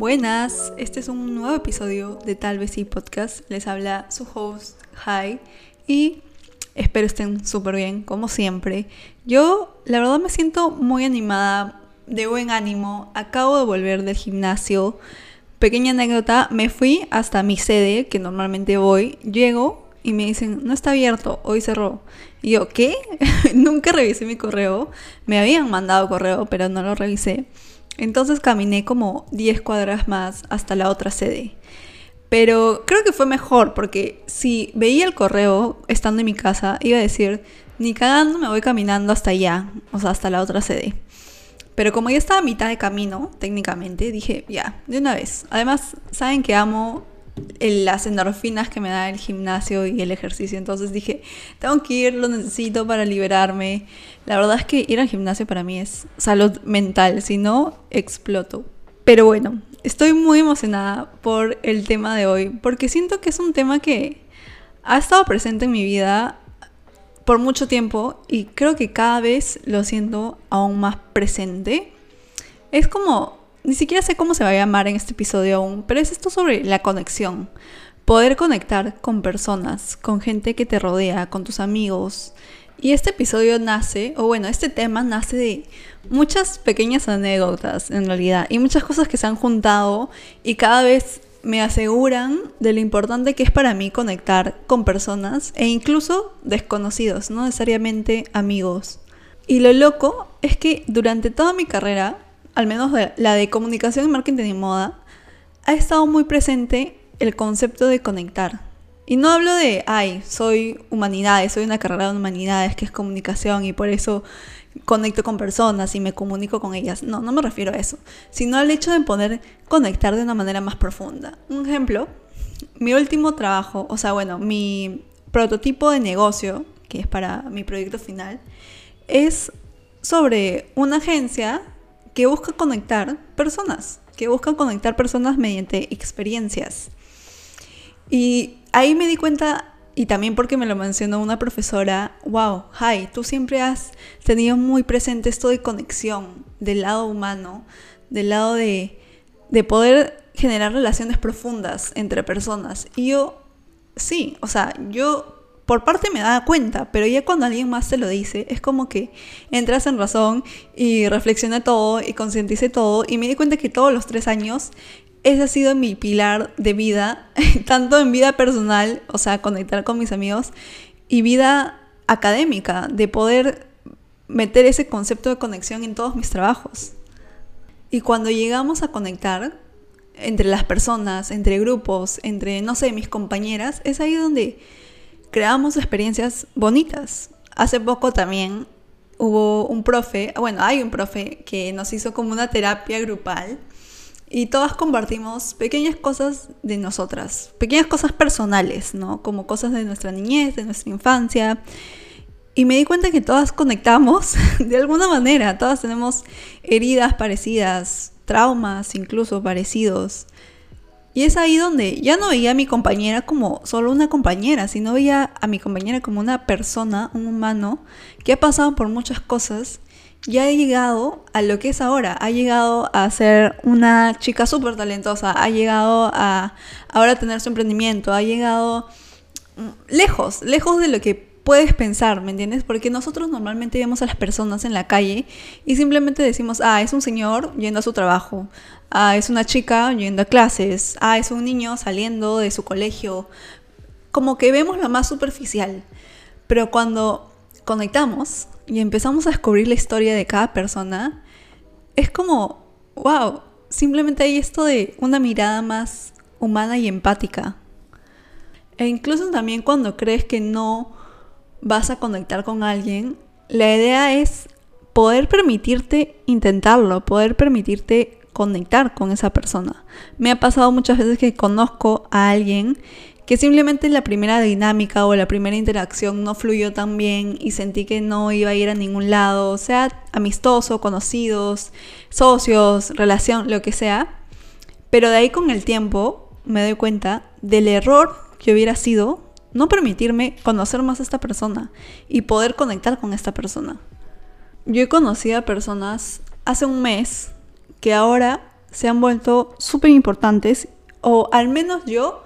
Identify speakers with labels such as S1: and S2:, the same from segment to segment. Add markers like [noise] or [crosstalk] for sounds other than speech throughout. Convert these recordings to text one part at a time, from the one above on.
S1: Buenas, este es un nuevo episodio de Tal vez sí podcast. Les habla su host, Hi, y espero estén súper bien, como siempre. Yo, la verdad, me siento muy animada, de buen ánimo. Acabo de volver del gimnasio. Pequeña anécdota, me fui hasta mi sede, que normalmente voy. Llego y me dicen, no está abierto, hoy cerró. Y yo, ¿qué? [laughs] Nunca revisé mi correo. Me habían mandado correo, pero no lo revisé. Entonces caminé como 10 cuadras más hasta la otra sede. Pero creo que fue mejor porque si veía el correo estando en mi casa, iba a decir, ni cagando me voy caminando hasta allá, o sea, hasta la otra sede. Pero como ya estaba a mitad de camino, técnicamente, dije, ya, de una vez. Además, saben que amo las endorfinas que me da el gimnasio y el ejercicio. Entonces dije, tengo que ir, lo necesito para liberarme. La verdad es que ir al gimnasio para mí es salud mental, si no, exploto. Pero bueno, estoy muy emocionada por el tema de hoy, porque siento que es un tema que ha estado presente en mi vida por mucho tiempo y creo que cada vez lo siento aún más presente. Es como ni siquiera sé cómo se va a llamar en este episodio aún, pero es esto sobre la conexión. Poder conectar con personas, con gente que te rodea, con tus amigos. Y este episodio nace, o bueno, este tema nace de muchas pequeñas anécdotas en realidad, y muchas cosas que se han juntado y cada vez me aseguran de lo importante que es para mí conectar con personas e incluso desconocidos, no necesariamente amigos. Y lo loco es que durante toda mi carrera al menos la de comunicación y marketing y moda, ha estado muy presente el concepto de conectar. Y no hablo de, ay, soy humanidades, soy una carrera de humanidades que es comunicación y por eso conecto con personas y me comunico con ellas. No, no me refiero a eso, sino al hecho de poder conectar de una manera más profunda. Un ejemplo, mi último trabajo, o sea, bueno, mi prototipo de negocio, que es para mi proyecto final, es sobre una agencia que busca conectar personas, que busca conectar personas mediante experiencias. Y ahí me di cuenta, y también porque me lo mencionó una profesora, wow, hi, tú siempre has tenido muy presente esto de conexión del lado humano, del lado de, de poder generar relaciones profundas entre personas. Y yo, sí, o sea, yo por parte me daba cuenta, pero ya cuando alguien más te lo dice, es como que entras en razón y reflexioné todo y concienticé todo y me di cuenta que todos los tres años ese ha sido mi pilar de vida, [laughs] tanto en vida personal, o sea, conectar con mis amigos, y vida académica, de poder meter ese concepto de conexión en todos mis trabajos. Y cuando llegamos a conectar entre las personas, entre grupos, entre, no sé, mis compañeras, es ahí donde creamos experiencias bonitas. Hace poco también hubo un profe, bueno, hay un profe que nos hizo como una terapia grupal y todas compartimos pequeñas cosas de nosotras, pequeñas cosas personales, ¿no? Como cosas de nuestra niñez, de nuestra infancia. Y me di cuenta que todas conectamos [laughs] de alguna manera, todas tenemos heridas parecidas, traumas incluso parecidos. Y es ahí donde ya no veía a mi compañera como solo una compañera, sino veía a mi compañera como una persona, un humano, que ha pasado por muchas cosas y ha llegado a lo que es ahora. Ha llegado a ser una chica súper talentosa, ha llegado a ahora tener su emprendimiento, ha llegado mm, lejos, lejos de lo que puedes pensar, ¿me entiendes? Porque nosotros normalmente vemos a las personas en la calle y simplemente decimos, ah, es un señor yendo a su trabajo, Ah, es una chica yendo a clases. Ah, es un niño saliendo de su colegio. Como que vemos la más superficial. Pero cuando conectamos y empezamos a descubrir la historia de cada persona, es como, wow, simplemente hay esto de una mirada más humana y empática. E incluso también cuando crees que no vas a conectar con alguien, la idea es poder permitirte intentarlo, poder permitirte conectar con esa persona. Me ha pasado muchas veces que conozco a alguien que simplemente la primera dinámica o la primera interacción no fluyó tan bien y sentí que no iba a ir a ningún lado, sea amistoso, conocidos, socios, relación, lo que sea. Pero de ahí con el tiempo me doy cuenta del error que hubiera sido no permitirme conocer más a esta persona y poder conectar con esta persona. Yo he conocido a personas hace un mes que ahora se han vuelto súper importantes o al menos yo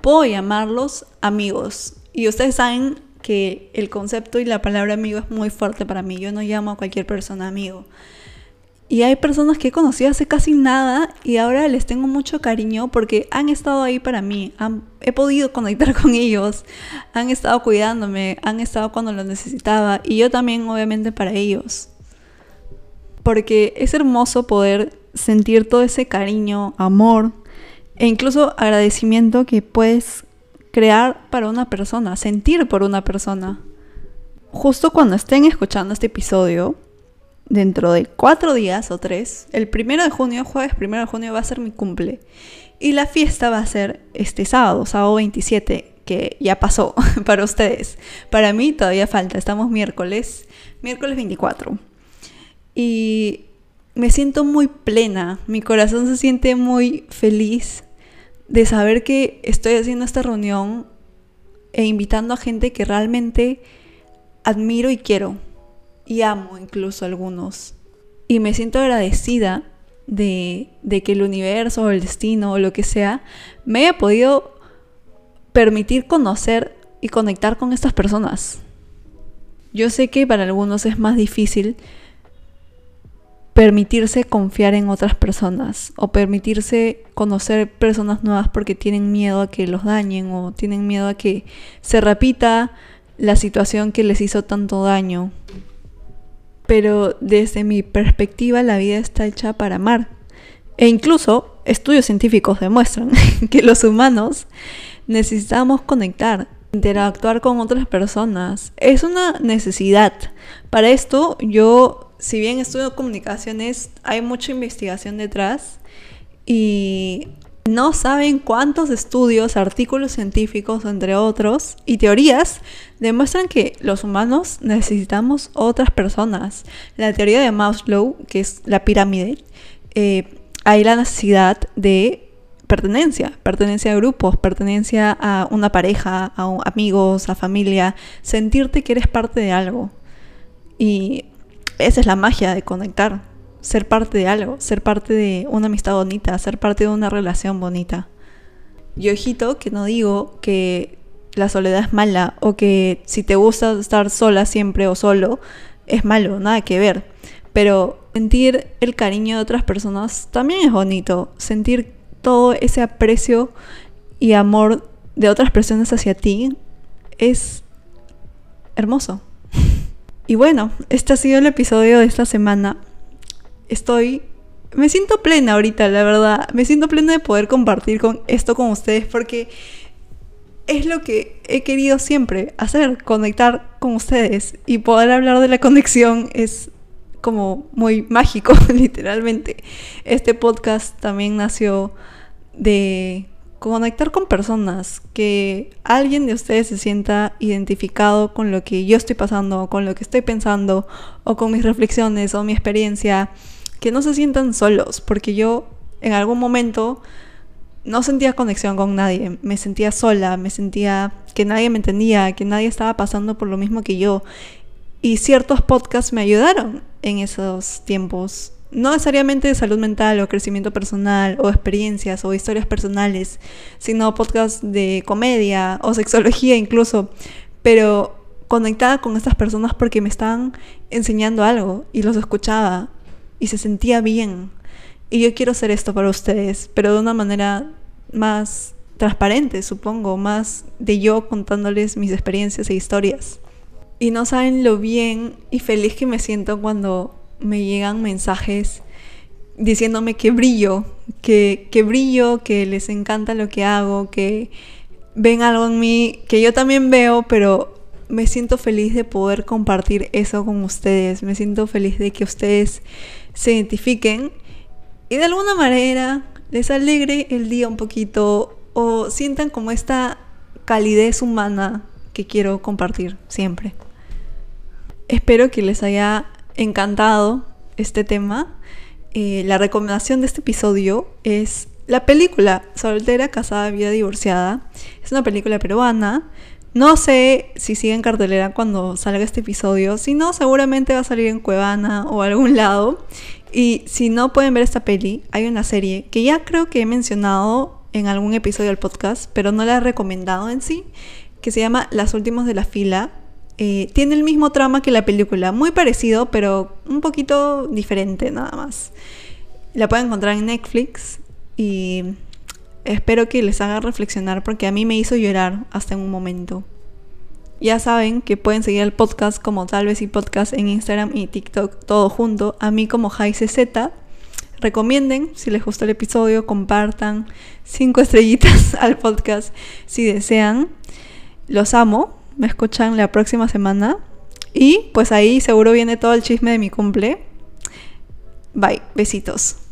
S1: puedo llamarlos amigos. Y ustedes saben que el concepto y la palabra amigo es muy fuerte para mí. Yo no llamo a cualquier persona amigo. Y hay personas que he conocido hace casi nada y ahora les tengo mucho cariño porque han estado ahí para mí. he podido conectar [laughs] con ellos, han estado cuidándome, han estado cuando lo necesitaba y yo también obviamente para ellos. Porque es hermoso poder sentir todo ese cariño, amor e incluso agradecimiento que puedes crear para una persona, sentir por una persona. Justo cuando estén escuchando este episodio, dentro de cuatro días o tres, el primero de junio, jueves primero de junio, va a ser mi cumple. Y la fiesta va a ser este sábado, sábado 27, que ya pasó [laughs] para ustedes. Para mí todavía falta, estamos miércoles, miércoles 24. Y me siento muy plena, mi corazón se siente muy feliz de saber que estoy haciendo esta reunión e invitando a gente que realmente admiro y quiero y amo incluso algunos. Y me siento agradecida de, de que el universo o el destino o lo que sea me haya podido permitir conocer y conectar con estas personas. Yo sé que para algunos es más difícil permitirse confiar en otras personas o permitirse conocer personas nuevas porque tienen miedo a que los dañen o tienen miedo a que se repita la situación que les hizo tanto daño pero desde mi perspectiva la vida está hecha para amar. E incluso estudios científicos demuestran [laughs] que los humanos necesitamos conectar, interactuar con otras personas. Es una necesidad. Para esto yo, si bien estudio comunicaciones, hay mucha investigación detrás y no saben cuántos estudios, artículos científicos, entre otros, y teorías demuestran que los humanos necesitamos otras personas. La teoría de Maslow, que es la pirámide, eh, hay la necesidad de pertenencia, pertenencia a grupos, pertenencia a una pareja, a amigos, a familia, sentirte que eres parte de algo. Y esa es la magia de conectar ser parte de algo, ser parte de una amistad bonita, ser parte de una relación bonita. Y ojito que no digo que la soledad es mala o que si te gusta estar sola siempre o solo es malo, nada que ver. Pero sentir el cariño de otras personas también es bonito. Sentir todo ese aprecio y amor de otras personas hacia ti es hermoso. [laughs] Y bueno, este ha sido el episodio de esta semana estoy... Me siento plena ahorita, la verdad. Me siento plena de poder compartir con esto con ustedes porque es lo que he querido siempre hacer, conectar con ustedes y poder hablar de la conexión es como muy mágico, [laughs] literalmente. Este podcast también nació de conectar con personas, que alguien de ustedes se sienta identificado con lo que yo estoy pasando, con lo que estoy pensando, o con mis reflexiones o mi experiencia que no se sientan solos, porque yo en algún momento no sentía conexión con nadie, me sentía sola, me sentía que nadie me entendía, que nadie estaba pasando por lo mismo que yo. Y ciertos podcasts me ayudaron en esos tiempos. No necesariamente de salud mental o crecimiento personal o experiencias o historias personales, sino podcasts de comedia o sexología incluso. Pero conectada con estas personas porque me estaban enseñando algo y los escuchaba y se sentía bien. Y yo quiero hacer esto para ustedes, pero de una manera más transparente, supongo, más de yo contándoles mis experiencias e historias. Y no saben lo bien y feliz que me siento cuando me llegan mensajes diciéndome que brillo, que, que brillo, que les encanta lo que hago, que ven algo en mí que yo también veo, pero me siento feliz de poder compartir eso con ustedes. Me siento feliz de que ustedes se identifiquen y de alguna manera les alegre el día un poquito o sientan como esta calidez humana que quiero compartir siempre. Espero que les haya encantado este tema. Eh, la recomendación de este episodio es la película Soltera, Casada, Vida Divorciada. Es una película peruana No sé si sigue en cartelera cuando salga este episodio. Si no, seguramente va a salir en Cuevana o algún lado. Y si no pueden ver esta peli, hay una serie que ya creo que he mencionado en algún episodio del podcast, pero no la he recomendado en sí, que se llama Las Últimos de la Fila. Eh, tiene el mismo trama que la película, muy parecido, pero un poquito diferente nada más. La pueden encontrar en Netflix y espero que les haga reflexionar porque a mí me hizo llorar hasta en un momento. Ya saben que pueden seguir el podcast como tal vez y podcast en Instagram y TikTok todo junto, a mí como Z. Recomienden si les gustó el episodio, compartan cinco estrellitas [laughs] al podcast si desean. Los amo, me escuchan la próxima semana y pues ahí seguro viene todo el chisme de mi cumple. Bye, besitos.